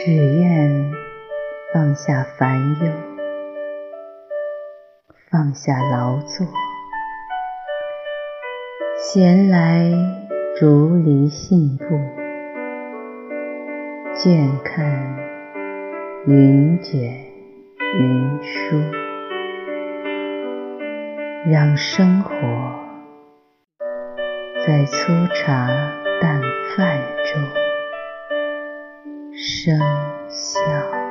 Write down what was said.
只愿放下烦忧，放下劳作，闲来竹篱信步，倦看云卷云舒，让生活在粗茶生效。